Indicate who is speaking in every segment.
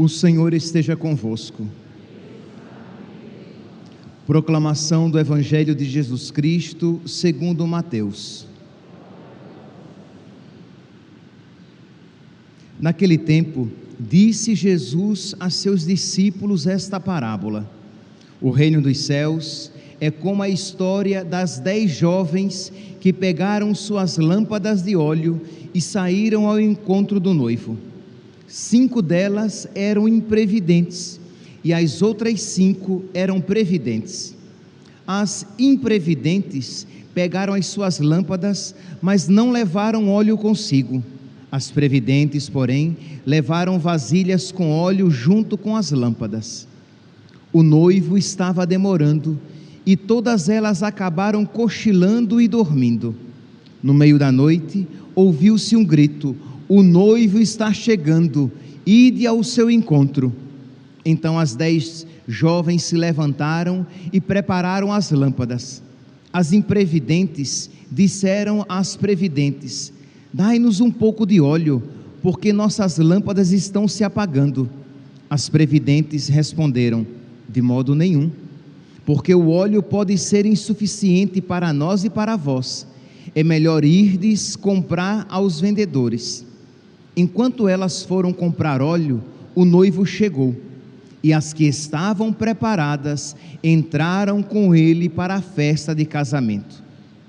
Speaker 1: O Senhor esteja convosco. Proclamação do Evangelho de Jesus Cristo, segundo Mateus. Naquele tempo, disse Jesus a seus discípulos esta parábola: O reino dos céus é como a história das dez jovens que pegaram suas lâmpadas de óleo e saíram ao encontro do noivo. Cinco delas eram imprevidentes e as outras cinco eram previdentes. As imprevidentes pegaram as suas lâmpadas, mas não levaram óleo consigo. As previdentes, porém, levaram vasilhas com óleo junto com as lâmpadas. O noivo estava demorando e todas elas acabaram cochilando e dormindo. No meio da noite, ouviu-se um grito: O noivo está chegando, ide ao seu encontro. Então as dez jovens se levantaram e prepararam as lâmpadas. As imprevidentes disseram às previdentes: Dai-nos um pouco de óleo, porque nossas lâmpadas estão se apagando. As previdentes responderam: De modo nenhum, porque o óleo pode ser insuficiente para nós e para vós é melhor irdes comprar aos vendedores. Enquanto elas foram comprar óleo, o noivo chegou, e as que estavam preparadas entraram com ele para a festa de casamento,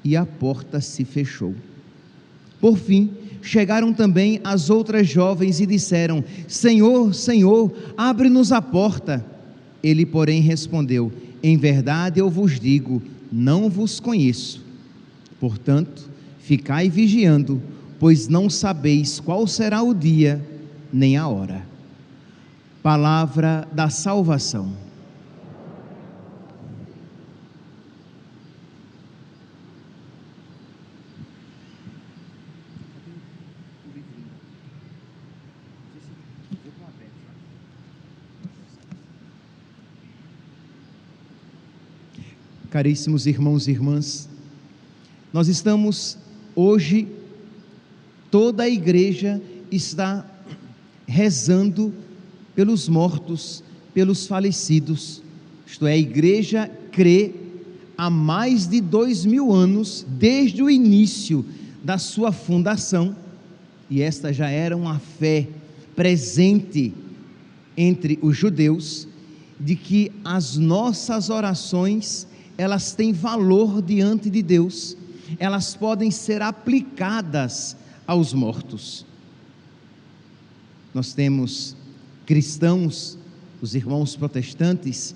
Speaker 1: e a porta se fechou. Por fim, chegaram também as outras jovens e disseram: Senhor, Senhor, abre-nos a porta. Ele, porém, respondeu: Em verdade eu vos digo, não vos conheço. Portanto, ficai vigiando, pois não sabeis qual será o dia nem a hora. Palavra da salvação. Caríssimos irmãos e irmãs, nós estamos hoje, toda a igreja está rezando pelos mortos, pelos falecidos. Isto é, a igreja crê há mais de dois mil anos, desde o início da sua fundação, e esta já era uma fé presente entre os judeus, de que as nossas orações elas têm valor diante de Deus elas podem ser aplicadas aos mortos. Nós temos cristãos, os irmãos protestantes,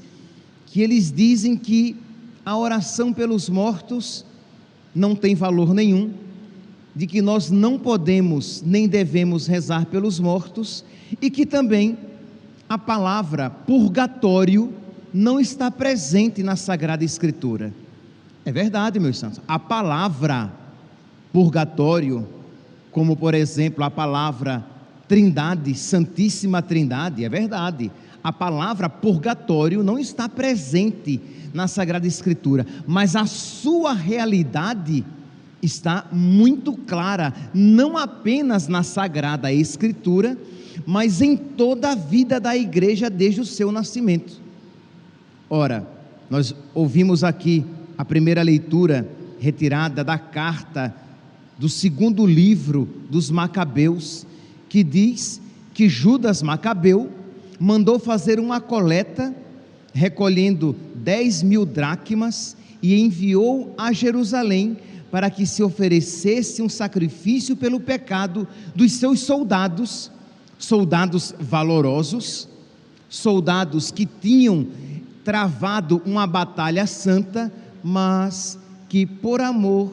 Speaker 1: que eles dizem que a oração pelos mortos não tem valor nenhum, de que nós não podemos nem devemos rezar pelos mortos e que também a palavra purgatório não está presente na Sagrada Escritura. É verdade, meus santos. A palavra purgatório, como por exemplo a palavra Trindade, Santíssima Trindade, é verdade. A palavra purgatório não está presente na Sagrada Escritura, mas a sua realidade está muito clara, não apenas na Sagrada Escritura, mas em toda a vida da igreja desde o seu nascimento. Ora, nós ouvimos aqui a primeira leitura retirada da carta do segundo livro dos Macabeus, que diz que Judas Macabeu mandou fazer uma coleta, recolhendo 10 mil dracmas, e enviou a Jerusalém para que se oferecesse um sacrifício pelo pecado dos seus soldados, soldados valorosos, soldados que tinham travado uma batalha santa mas que por amor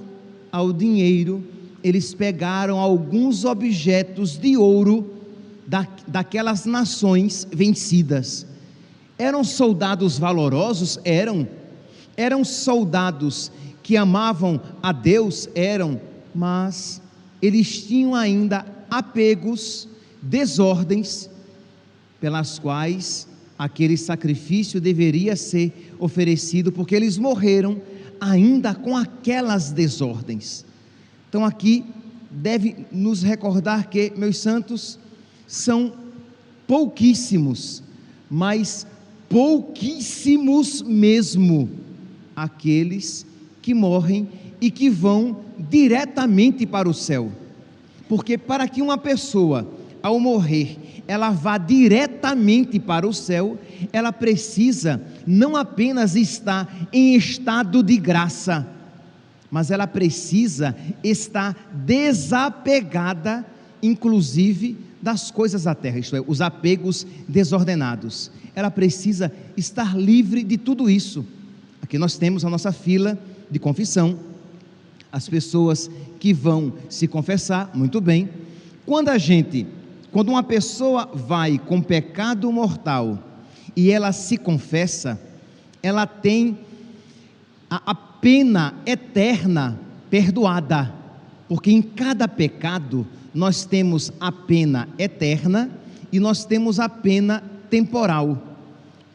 Speaker 1: ao dinheiro, eles pegaram alguns objetos de ouro da, daquelas nações vencidas. Eram soldados valorosos? Eram. Eram soldados que amavam a Deus? Eram. Mas eles tinham ainda apegos, desordens, pelas quais aquele sacrifício deveria ser oferecido, porque eles morreram ainda com aquelas desordens. Então aqui deve nos recordar que, meus santos, são pouquíssimos, mas pouquíssimos mesmo, aqueles que morrem e que vão diretamente para o céu. Porque para que uma pessoa, ao morrer, ela vá diretamente para o céu, ela precisa não apenas estar em estado de graça, mas ela precisa estar desapegada, inclusive das coisas da terra, isto é, os apegos desordenados. Ela precisa estar livre de tudo isso. Aqui nós temos a nossa fila de confissão, as pessoas que vão se confessar, muito bem. Quando a gente, quando uma pessoa vai com pecado mortal e ela se confessa, ela tem a, a pena eterna perdoada, porque em cada pecado nós temos a pena eterna e nós temos a pena temporal.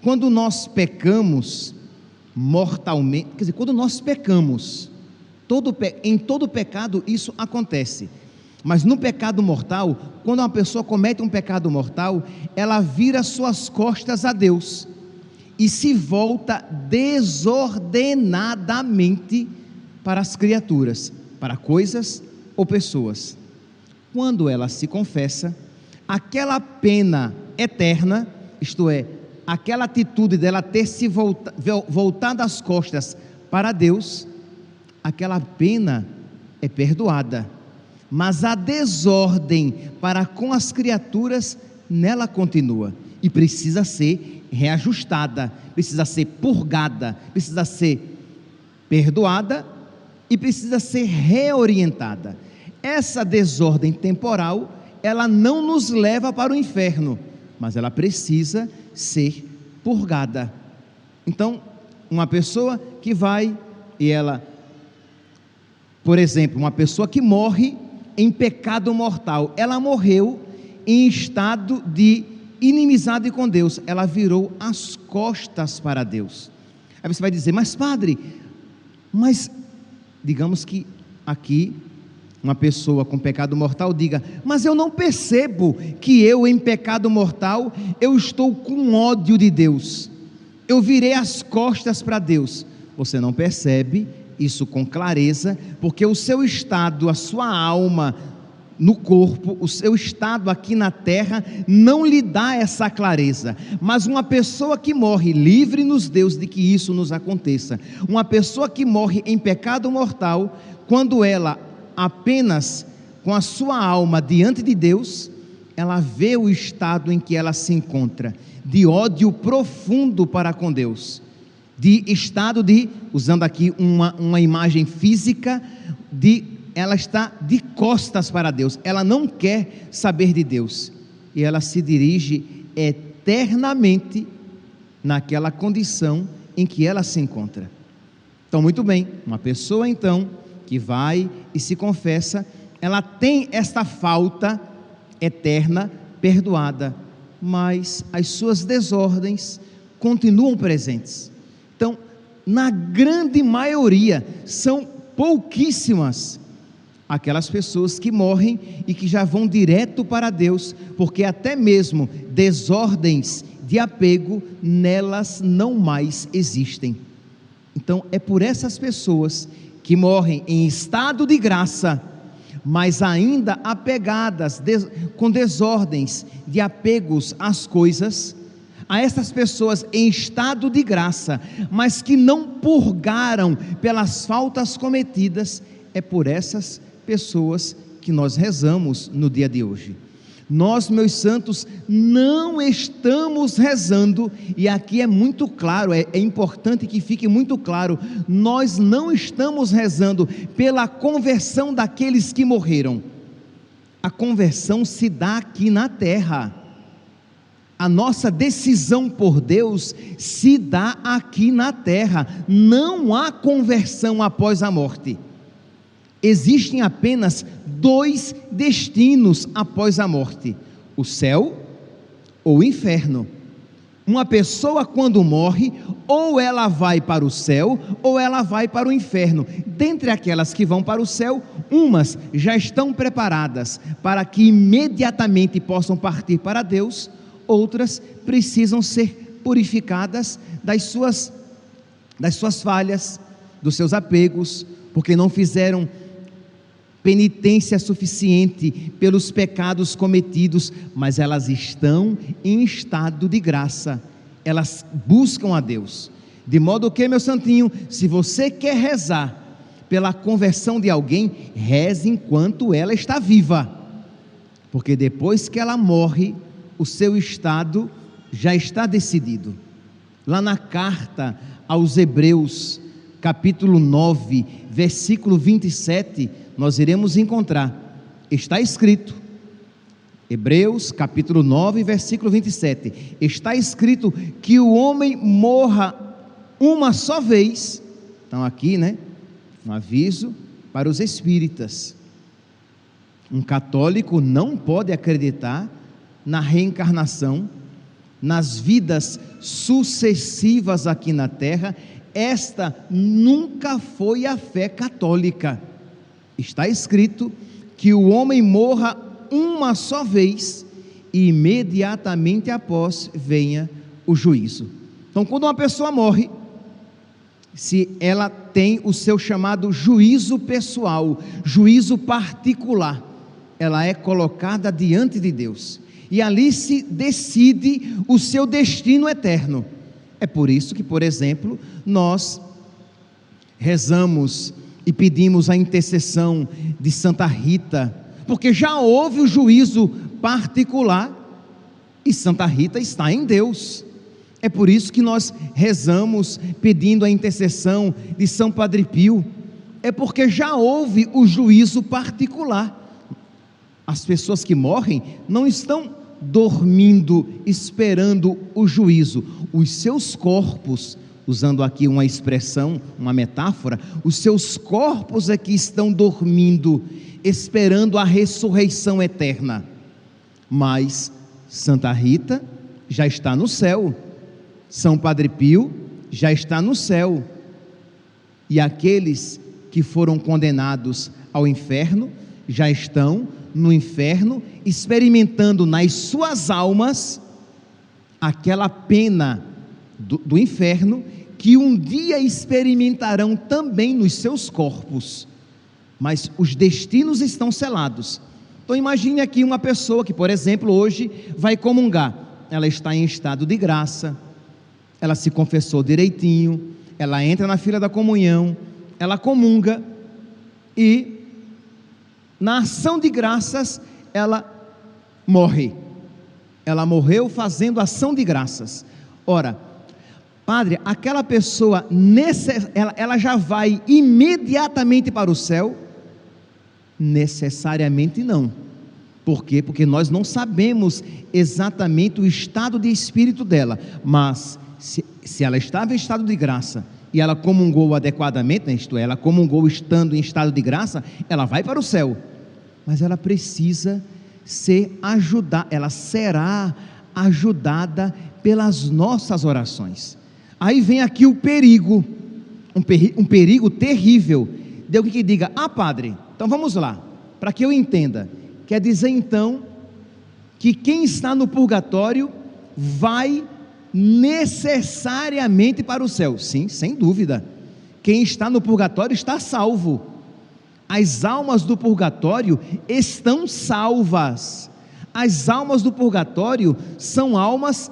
Speaker 1: Quando nós pecamos mortalmente, quer dizer, quando nós pecamos, todo, em todo pecado isso acontece. Mas no pecado mortal, quando uma pessoa comete um pecado mortal, ela vira suas costas a Deus e se volta desordenadamente para as criaturas, para coisas ou pessoas quando ela se confessa, aquela pena eterna, isto é, aquela atitude dela ter se volta, voltado as costas para Deus, aquela pena é perdoada. Mas a desordem para com as criaturas nela continua e precisa ser reajustada, precisa ser purgada, precisa ser perdoada e precisa ser reorientada. Essa desordem temporal, ela não nos leva para o inferno, mas ela precisa ser purgada. Então, uma pessoa que vai e ela, por exemplo, uma pessoa que morre em pecado mortal, ela morreu em estado de inimizade com Deus, ela virou as costas para Deus. Aí você vai dizer, mas padre, mas digamos que aqui uma pessoa com pecado mortal diga: Mas eu não percebo que eu, em pecado mortal, eu estou com ódio de Deus. Eu virei as costas para Deus. Você não percebe isso com clareza, porque o seu estado, a sua alma no corpo, o seu estado aqui na terra não lhe dá essa clareza. Mas uma pessoa que morre, livre-nos Deus de que isso nos aconteça. Uma pessoa que morre em pecado mortal, quando ela apenas com a sua alma diante de Deus, ela vê o estado em que ela se encontra, de ódio profundo para com Deus, de estado de, usando aqui uma, uma imagem física, de ela está de costas para Deus, ela não quer saber de Deus, e ela se dirige eternamente naquela condição em que ela se encontra. Então, muito bem, uma pessoa então que vai e se confessa, ela tem esta falta eterna perdoada, mas as suas desordens continuam presentes. Então, na grande maioria, são pouquíssimas aquelas pessoas que morrem e que já vão direto para Deus, porque até mesmo desordens de apego nelas não mais existem. Então, é por essas pessoas que morrem em estado de graça, mas ainda apegadas des, com desordens de apegos às coisas, a essas pessoas em estado de graça, mas que não purgaram pelas faltas cometidas, é por essas pessoas que nós rezamos no dia de hoje. Nós, meus santos, não estamos rezando, e aqui é muito claro, é, é, importante que fique muito claro: nós não estamos rezando pela conversão daqueles que morreram. A conversão se dá aqui na terra. A nossa decisão por Deus se dá aqui na terra. Não há conversão após a morte. Existem apenas dois destinos após a morte: o céu ou o inferno. Uma pessoa, quando morre, ou ela vai para o céu, ou ela vai para o inferno. Dentre aquelas que vão para o céu, umas já estão preparadas para que imediatamente possam partir para Deus, outras precisam ser purificadas das suas, das suas falhas, dos seus apegos, porque não fizeram penitência suficiente pelos pecados cometidos, mas elas estão em estado de graça, elas buscam a Deus. De modo que, meu santinho, se você quer rezar pela conversão de alguém, reze enquanto ela está viva, porque depois que ela morre, o seu estado já está decidido. Lá na carta aos Hebreus, capítulo 9, versículo 27, nós iremos encontrar, está escrito, Hebreus capítulo 9, versículo 27, está escrito que o homem morra uma só vez, então aqui, né, um aviso para os espíritas, um católico não pode acreditar na reencarnação, nas vidas sucessivas aqui na terra, esta nunca foi a fé católica. Está escrito que o homem morra uma só vez e imediatamente após venha o juízo. Então, quando uma pessoa morre, se ela tem o seu chamado juízo pessoal, juízo particular, ela é colocada diante de Deus e ali se decide o seu destino eterno. É por isso que, por exemplo, nós rezamos e pedimos a intercessão de Santa Rita, porque já houve o juízo particular e Santa Rita está em Deus. É por isso que nós rezamos pedindo a intercessão de São Padre Pio, é porque já houve o juízo particular. As pessoas que morrem não estão dormindo, esperando o juízo, os seus corpos usando aqui uma expressão, uma metáfora, os seus corpos é que estão dormindo, esperando a ressurreição eterna. Mas Santa Rita já está no céu, São Padre Pio já está no céu, e aqueles que foram condenados ao inferno já estão no inferno, experimentando nas suas almas aquela pena do, do inferno que um dia experimentarão também nos seus corpos, mas os destinos estão selados. Então imagine aqui uma pessoa que, por exemplo, hoje vai comungar. Ela está em estado de graça, ela se confessou direitinho, ela entra na fila da comunhão, ela comunga e na ação de graças ela morre. Ela morreu fazendo ação de graças. Ora, Padre, aquela pessoa, ela, ela já vai imediatamente para o céu? Necessariamente não. Por quê? Porque nós não sabemos exatamente o estado de espírito dela, mas se, se ela estava em estado de graça e ela comungou adequadamente, né, isto é, ela comungou estando em estado de graça, ela vai para o céu, mas ela precisa ser ajudada, ela será ajudada pelas nossas orações. Aí vem aqui o perigo, um, peri um perigo terrível, de alguém que diga: Ah, padre, então vamos lá, para que eu entenda. Quer dizer então que quem está no purgatório vai necessariamente para o céu? Sim, sem dúvida. Quem está no purgatório está salvo. As almas do purgatório estão salvas. As almas do purgatório são almas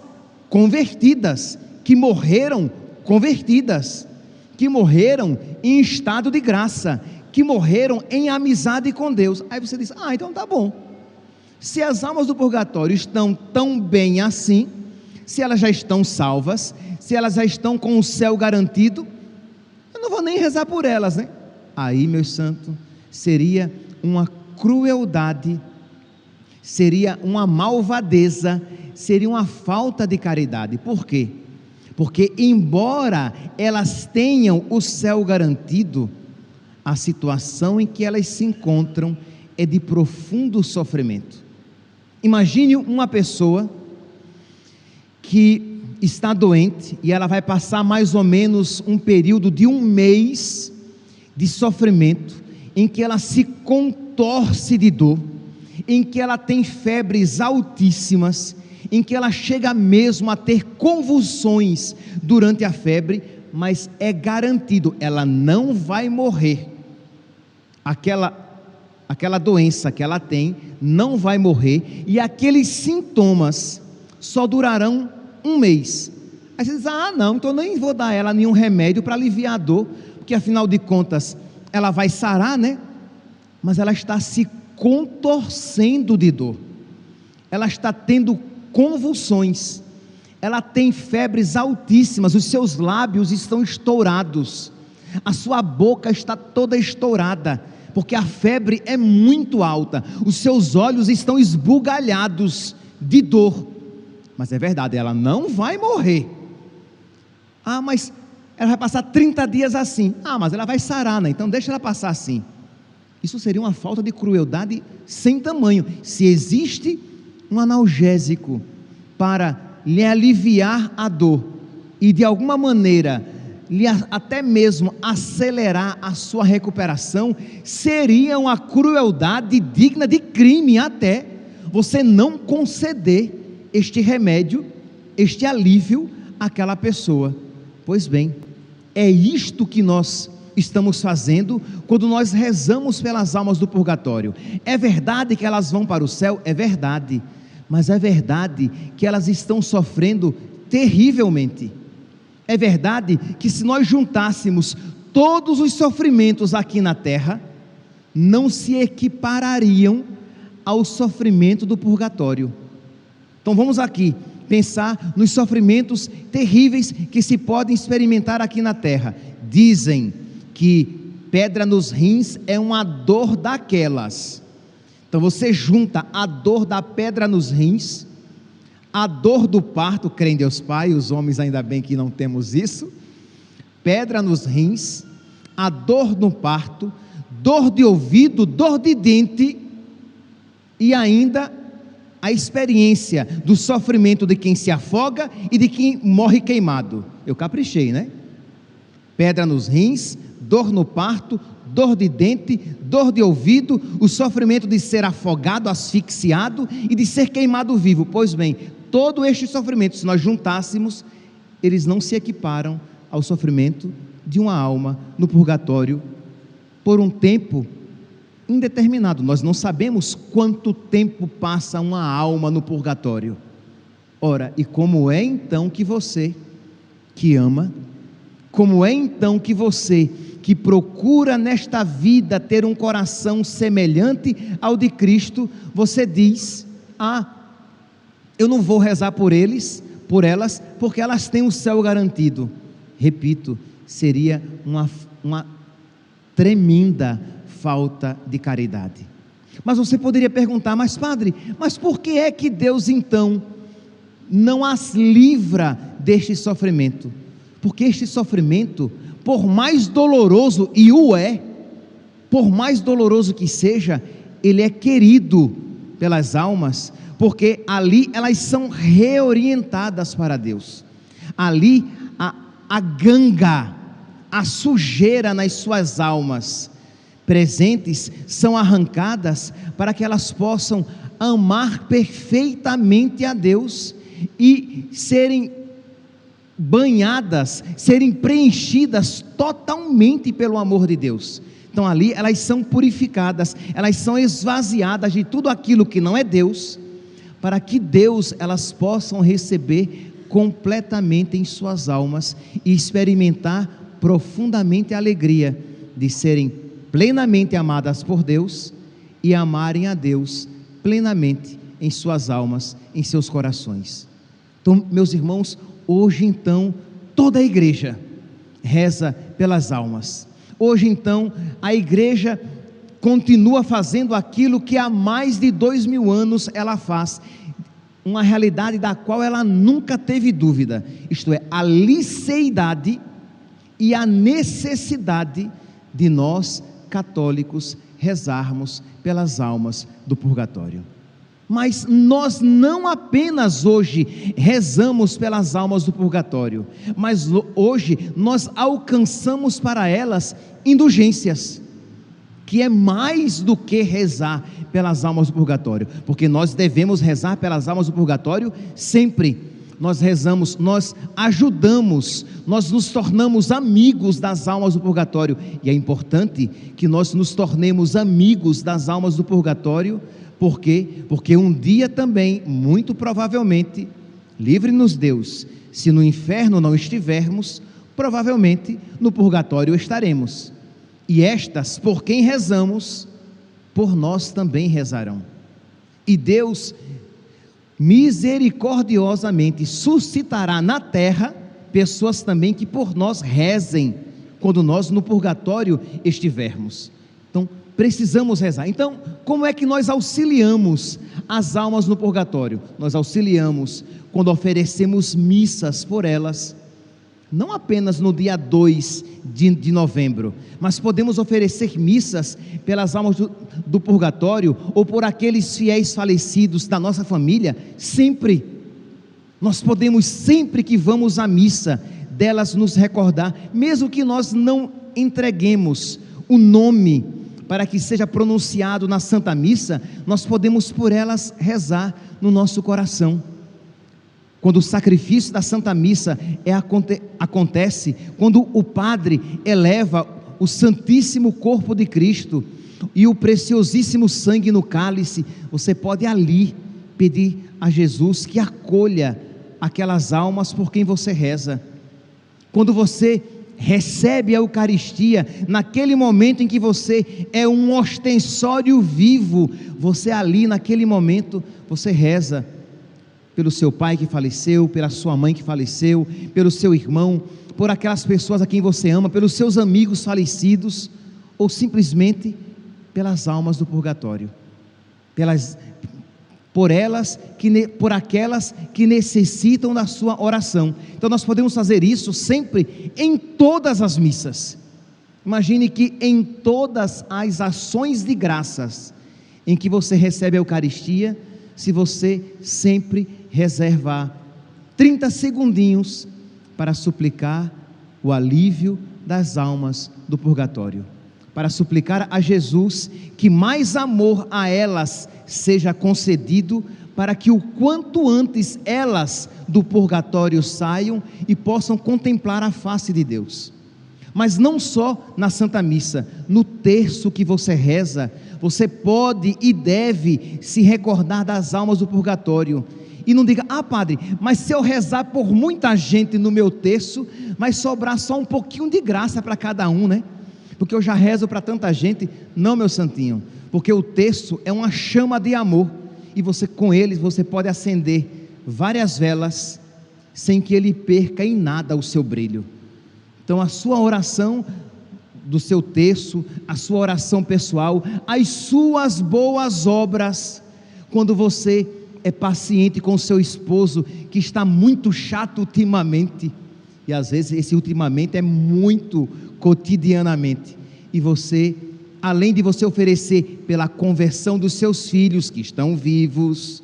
Speaker 1: convertidas, que morreram convertidas, que morreram em estado de graça, que morreram em amizade com Deus. Aí você diz: Ah, então tá bom. Se as almas do purgatório estão tão bem assim, se elas já estão salvas, se elas já estão com o céu garantido, eu não vou nem rezar por elas, né? Aí, meu santo, seria uma crueldade, seria uma malvadeza, seria uma falta de caridade. Por quê? Porque, embora elas tenham o céu garantido, a situação em que elas se encontram é de profundo sofrimento. Imagine uma pessoa que está doente e ela vai passar mais ou menos um período de um mês de sofrimento, em que ela se contorce de dor, em que ela tem febres altíssimas, em que ela chega mesmo a ter convulsões durante a febre, mas é garantido, ela não vai morrer. Aquela aquela doença que ela tem não vai morrer e aqueles sintomas só durarão um mês. Aí você diz: ah, não, então nem vou dar ela nenhum remédio para aliviar a dor, porque afinal de contas ela vai sarar, né? Mas ela está se contorcendo de dor, ela está tendo convulsões, ela tem febres altíssimas, os seus lábios estão estourados, a sua boca está toda estourada, porque a febre é muito alta, os seus olhos estão esbugalhados de dor, mas é verdade, ela não vai morrer. Ah, mas ela vai passar 30 dias assim. Ah, mas ela vai sarar, né? Então deixa ela passar assim. Isso seria uma falta de crueldade sem tamanho. Se existe um analgésico para lhe aliviar a dor e de alguma maneira lhe até mesmo acelerar a sua recuperação, seria uma crueldade digna de crime até você não conceder este remédio, este alívio àquela pessoa. Pois bem, é isto que nós estamos fazendo quando nós rezamos pelas almas do purgatório. É verdade que elas vão para o céu? É verdade. Mas é verdade que elas estão sofrendo terrivelmente. É verdade que se nós juntássemos todos os sofrimentos aqui na terra, não se equiparariam ao sofrimento do purgatório. Então vamos aqui pensar nos sofrimentos terríveis que se podem experimentar aqui na terra. Dizem que pedra nos rins é uma dor daquelas. Então você junta a dor da pedra nos rins, a dor do parto, creem Deus Pai, os homens ainda bem que não temos isso, pedra nos rins, a dor no parto, dor de ouvido, dor de dente e ainda a experiência do sofrimento de quem se afoga e de quem morre queimado. Eu caprichei, né? Pedra nos rins, dor no parto, dor de dente, dor de ouvido, o sofrimento de ser afogado, asfixiado e de ser queimado vivo. Pois bem, todo este sofrimento, se nós juntássemos, eles não se equiparam ao sofrimento de uma alma no purgatório por um tempo indeterminado. Nós não sabemos quanto tempo passa uma alma no purgatório. Ora, e como é então que você, que ama, como é então que você, que procura nesta vida ter um coração semelhante ao de Cristo, você diz: Ah, eu não vou rezar por eles, por elas, porque elas têm o céu garantido. Repito, seria uma, uma tremenda falta de caridade. Mas você poderia perguntar, mas padre, mas por que é que Deus então não as livra deste sofrimento? porque este sofrimento, por mais doloroso, e o é, por mais doloroso que seja, ele é querido pelas almas, porque ali elas são reorientadas para Deus. Ali a, a ganga, a sujeira nas suas almas presentes são arrancadas para que elas possam amar perfeitamente a Deus e serem banhadas, serem preenchidas totalmente pelo amor de Deus. Então ali elas são purificadas, elas são esvaziadas de tudo aquilo que não é Deus, para que Deus elas possam receber completamente em suas almas e experimentar profundamente a alegria de serem plenamente amadas por Deus e amarem a Deus plenamente em suas almas, em seus corações. Então, meus irmãos, Hoje então, toda a igreja reza pelas almas. Hoje então, a igreja continua fazendo aquilo que há mais de dois mil anos ela faz, uma realidade da qual ela nunca teve dúvida, isto é, a liceidade e a necessidade de nós, católicos, rezarmos pelas almas do purgatório. Mas nós não apenas hoje rezamos pelas almas do purgatório, mas hoje nós alcançamos para elas indulgências. que é mais do que rezar pelas almas do purgatório, porque nós devemos rezar pelas almas do purgatório sempre. Nós rezamos, nós ajudamos, nós nos tornamos amigos das almas do purgatório, e é importante que nós nos tornemos amigos das almas do purgatório, por quê? Porque um dia também, muito provavelmente, livre-nos Deus, se no inferno não estivermos, provavelmente no purgatório estaremos. E estas, por quem rezamos, por nós também rezarão. E Deus misericordiosamente suscitará na terra pessoas também que por nós rezem quando nós no purgatório estivermos. Precisamos rezar. Então, como é que nós auxiliamos as almas no purgatório? Nós auxiliamos quando oferecemos missas por elas não apenas no dia 2 de, de, novembro, mas podemos oferecer missas pelas almas do, do purgatório ou por aqueles fiéis falecidos da nossa família, sempre. Nós podemos, sempre que vamos à missa, delas nos recordar, mesmo que nós não entreguemos o nome para que seja pronunciado na Santa Missa, nós podemos por elas rezar no nosso coração. Quando o sacrifício da Santa Missa é, acontece, quando o Padre eleva o Santíssimo Corpo de Cristo e o preciosíssimo sangue no cálice, você pode ali pedir a Jesus que acolha aquelas almas por quem você reza. Quando você recebe a Eucaristia, naquele momento em que você é um ostensório vivo, você ali naquele momento você reza pelo seu pai que faleceu, pela sua mãe que faleceu, pelo seu irmão, por aquelas pessoas a quem você ama, pelos seus amigos falecidos, ou simplesmente pelas almas do purgatório, pelas, por elas que por aquelas que necessitam da sua oração. Então nós podemos fazer isso sempre em todas as missas. Imagine que em todas as ações de graças em que você recebe a Eucaristia, se você sempre reservar 30 segundinhos para suplicar o alívio das almas do purgatório, para suplicar a Jesus que mais amor a elas seja concedido, para que o quanto antes elas do purgatório saiam e possam contemplar a face de Deus. Mas não só na Santa Missa, no terço que você reza, você pode e deve se recordar das almas do purgatório e não diga, ah, padre, mas se eu rezar por muita gente no meu terço, vai sobrar só um pouquinho de graça para cada um, né? Porque eu já rezo para tanta gente. Não, meu santinho, porque o terço é uma chama de amor, e você com eles você pode acender várias velas sem que ele perca em nada o seu brilho. Então a sua oração do seu terço, a sua oração pessoal, as suas boas obras, quando você é paciente com seu esposo que está muito chato ultimamente. E às vezes esse ultimamente é muito cotidianamente. E você, além de você oferecer pela conversão dos seus filhos que estão vivos,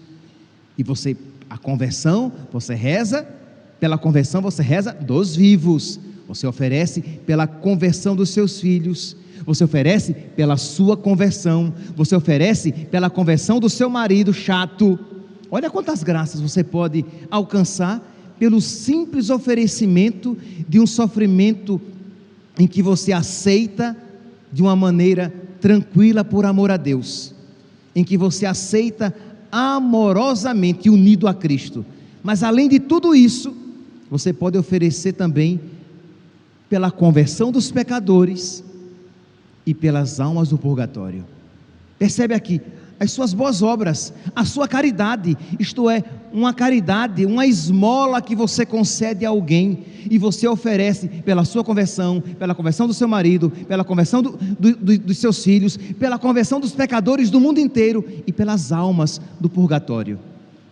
Speaker 1: e você a conversão, você reza, pela conversão você reza dos vivos. Você oferece pela conversão dos seus filhos, você oferece pela sua conversão, você oferece pela conversão do seu marido chato, Olha quantas graças você pode alcançar pelo simples oferecimento de um sofrimento em que você aceita de uma maneira tranquila por amor a Deus, em que você aceita amorosamente unido a Cristo. Mas além de tudo isso, você pode oferecer também pela conversão dos pecadores e pelas almas do purgatório. Percebe aqui, as suas boas obras, a sua caridade, isto é, uma caridade, uma esmola que você concede a alguém e você oferece pela sua conversão, pela conversão do seu marido, pela conversão do, do, do, dos seus filhos, pela conversão dos pecadores do mundo inteiro e pelas almas do purgatório.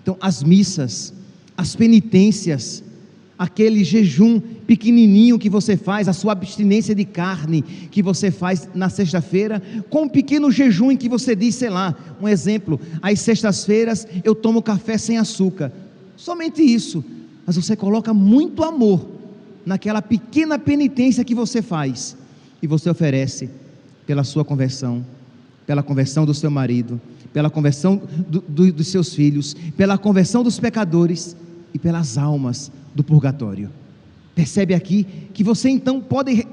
Speaker 1: Então, as missas, as penitências, aquele jejum pequenininho que você faz, a sua abstinência de carne que você faz na sexta-feira, com um pequeno jejum em que você diz, sei lá, um exemplo, às sextas-feiras eu tomo café sem açúcar. Somente isso, mas você coloca muito amor naquela pequena penitência que você faz e você oferece pela sua conversão, pela conversão do seu marido, pela conversão do, do, dos seus filhos, pela conversão dos pecadores e pelas almas do purgatório. Percebe aqui que você então pode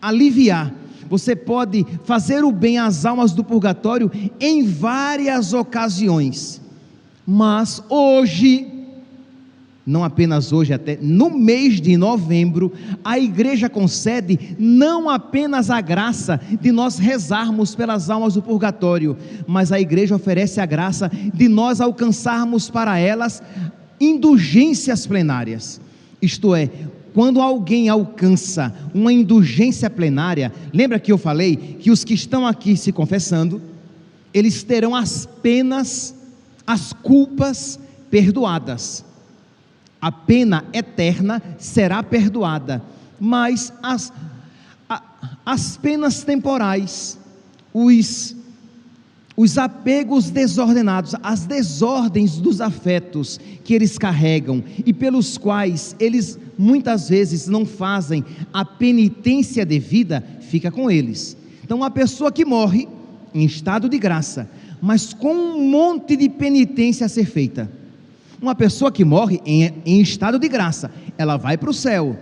Speaker 1: aliviar, você pode fazer o bem às almas do purgatório em várias ocasiões, mas hoje não apenas hoje, até no mês de novembro, a igreja concede não apenas a graça de nós rezarmos pelas almas do purgatório, mas a igreja oferece a graça de nós alcançarmos para elas indulgências plenárias. Isto é, quando alguém alcança uma indulgência plenária, lembra que eu falei que os que estão aqui se confessando, eles terão as penas, as culpas perdoadas a pena eterna será perdoada, mas as, a, as penas temporais, os, os apegos desordenados, as desordens dos afetos que eles carregam e pelos quais eles muitas vezes não fazem a penitência devida, fica com eles. Então, a pessoa que morre em estado de graça, mas com um monte de penitência a ser feita uma pessoa que morre em, em estado de graça, ela vai para o céu,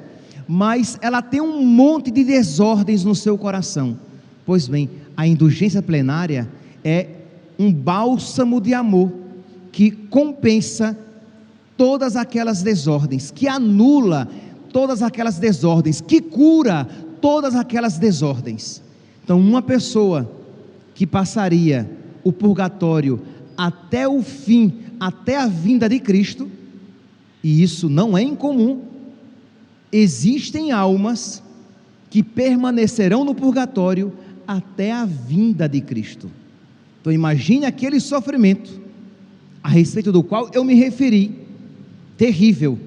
Speaker 1: mas ela tem um monte de desordens no seu coração. Pois bem, a indulgência plenária é um bálsamo de amor que compensa todas aquelas desordens, que anula todas aquelas desordens, que cura todas aquelas desordens. Então, uma pessoa que passaria o purgatório até o fim até a vinda de Cristo, e isso não é incomum, existem almas que permanecerão no purgatório até a vinda de Cristo. Então imagine aquele sofrimento a respeito do qual eu me referi, terrível.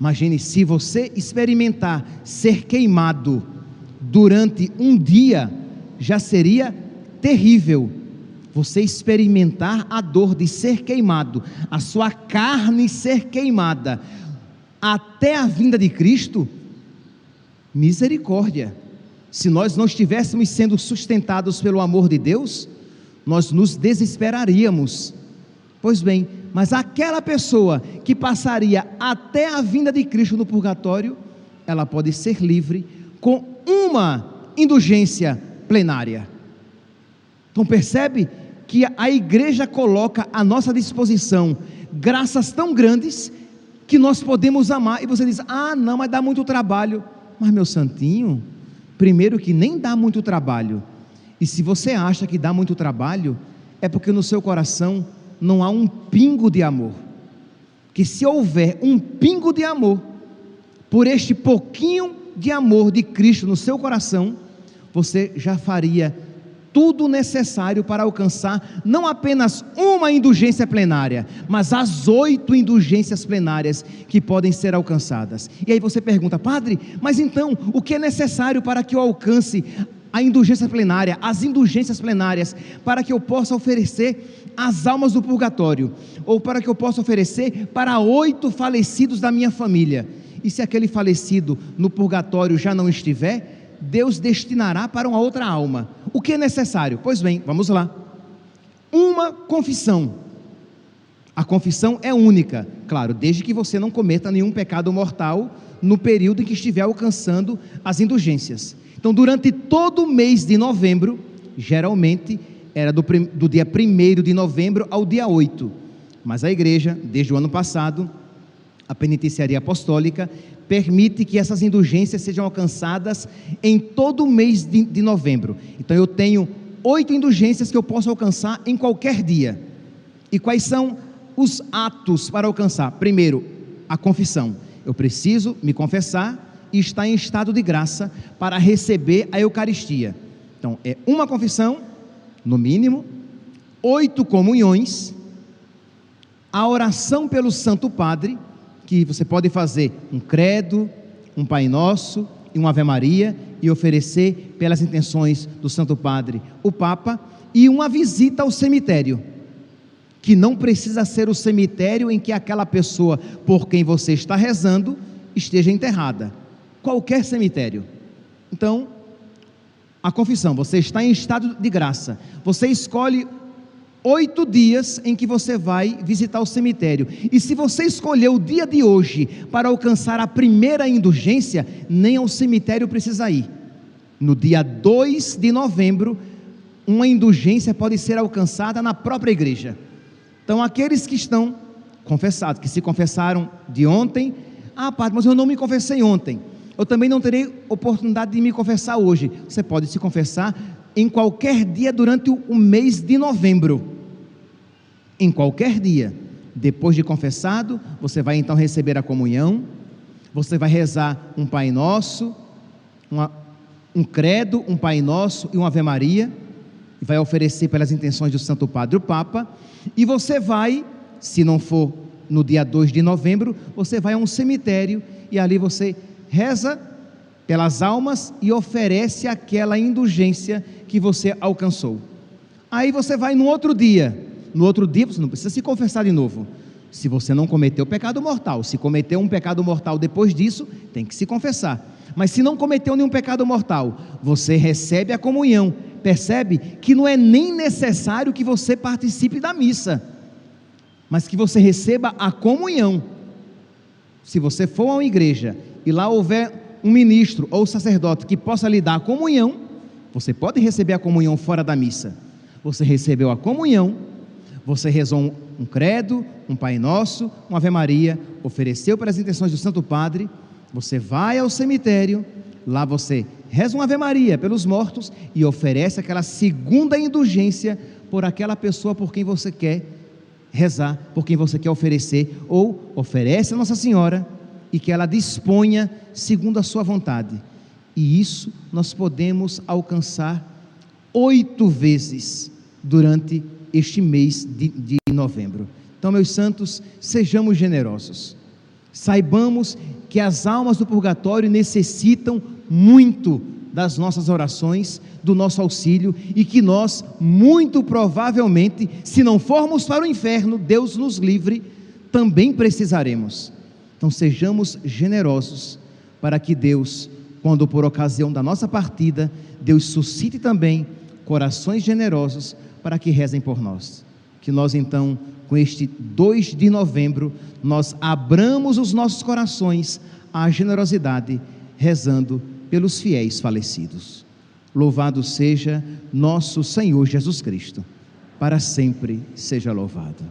Speaker 1: Imagine se você experimentar ser queimado durante um dia, já seria terrível você experimentar a dor de ser queimado, a sua carne ser queimada, até a vinda de Cristo, misericórdia. Se nós não estivéssemos sendo sustentados pelo amor de Deus, nós nos desesperaríamos. Pois bem, mas aquela pessoa que passaria até a vinda de Cristo no purgatório, ela pode ser livre com uma indulgência plenária. Então percebe que a igreja coloca à nossa disposição graças tão grandes que nós podemos amar. E você diz: ah, não, mas dá muito trabalho. Mas, meu santinho, primeiro que nem dá muito trabalho. E se você acha que dá muito trabalho, é porque no seu coração não há um pingo de amor. Que se houver um pingo de amor, por este pouquinho de amor de Cristo no seu coração, você já faria tudo necessário para alcançar não apenas uma indulgência plenária, mas as oito indulgências plenárias que podem ser alcançadas. E aí você pergunta, padre, mas então o que é necessário para que eu alcance a indulgência plenária, as indulgências plenárias, para que eu possa oferecer as almas do purgatório, ou para que eu possa oferecer para oito falecidos da minha família? E se aquele falecido no purgatório já não estiver, Deus destinará para uma outra alma. O que é necessário? Pois bem, vamos lá. Uma confissão. A confissão é única, claro, desde que você não cometa nenhum pecado mortal no período em que estiver alcançando as indulgências. Então, durante todo o mês de novembro, geralmente era do, do dia 1 de novembro ao dia 8. Mas a igreja, desde o ano passado, a penitenciaria apostólica permite que essas indulgências sejam alcançadas em todo o mês de, de novembro. Então eu tenho oito indulgências que eu posso alcançar em qualquer dia. E quais são os atos para alcançar? Primeiro, a confissão. Eu preciso me confessar e estar em estado de graça para receber a Eucaristia. Então, é uma confissão, no mínimo, oito comunhões, a oração pelo Santo Padre que você pode fazer um credo, um Pai Nosso e uma Ave Maria e oferecer pelas intenções do Santo Padre, o Papa, e uma visita ao cemitério, que não precisa ser o cemitério em que aquela pessoa por quem você está rezando esteja enterrada. Qualquer cemitério. Então, a confissão, você está em estado de graça. Você escolhe oito dias em que você vai visitar o cemitério. E se você escolher o dia de hoje para alcançar a primeira indulgência, nem ao cemitério precisa ir. No dia 2 de novembro, uma indulgência pode ser alcançada na própria igreja. Então, aqueles que estão confessados, que se confessaram de ontem, ah, padre, mas eu não me confessei ontem. Eu também não terei oportunidade de me confessar hoje. Você pode se confessar em qualquer dia durante o mês de novembro. Em qualquer dia. Depois de confessado, você vai então receber a comunhão, você vai rezar um Pai Nosso, uma, um credo, um Pai Nosso e uma Ave Maria, e vai oferecer pelas intenções do Santo Padre o Papa, e você vai, se não for no dia 2 de novembro, você vai a um cemitério e ali você reza pelas almas e oferece aquela indulgência que você alcançou. Aí você vai no outro dia, no outro dia você não precisa se confessar de novo. Se você não cometeu pecado mortal, se cometeu um pecado mortal depois disso, tem que se confessar. Mas se não cometeu nenhum pecado mortal, você recebe a comunhão. Percebe que não é nem necessário que você participe da missa, mas que você receba a comunhão. Se você for a uma igreja e lá houver um ministro ou sacerdote que possa lhe dar a comunhão, você pode receber a comunhão fora da missa. Você recebeu a comunhão, você rezou um, credo, um Pai Nosso, uma Ave Maria, ofereceu para as intenções do Santo Padre, você vai ao cemitério, lá você reza uma Ave Maria pelos mortos e oferece aquela segunda indulgência por aquela pessoa por quem você quer rezar, por quem você quer oferecer, ou oferece a Nossa Senhora e que ela disponha segundo a sua vontade. E isso nós podemos alcançar oito vezes durante este mês de, de novembro. Então, meus santos, sejamos generosos. Saibamos que as almas do purgatório necessitam muito das nossas orações, do nosso auxílio e que nós, muito provavelmente, se não formos para o inferno, Deus nos livre, também precisaremos. Então sejamos generosos para que Deus, quando por ocasião da nossa partida, Deus suscite também corações generosos para que rezem por nós. Que nós então, com este 2 de novembro, nós abramos os nossos corações à generosidade, rezando pelos fiéis falecidos. Louvado seja nosso Senhor Jesus Cristo, para sempre seja louvado.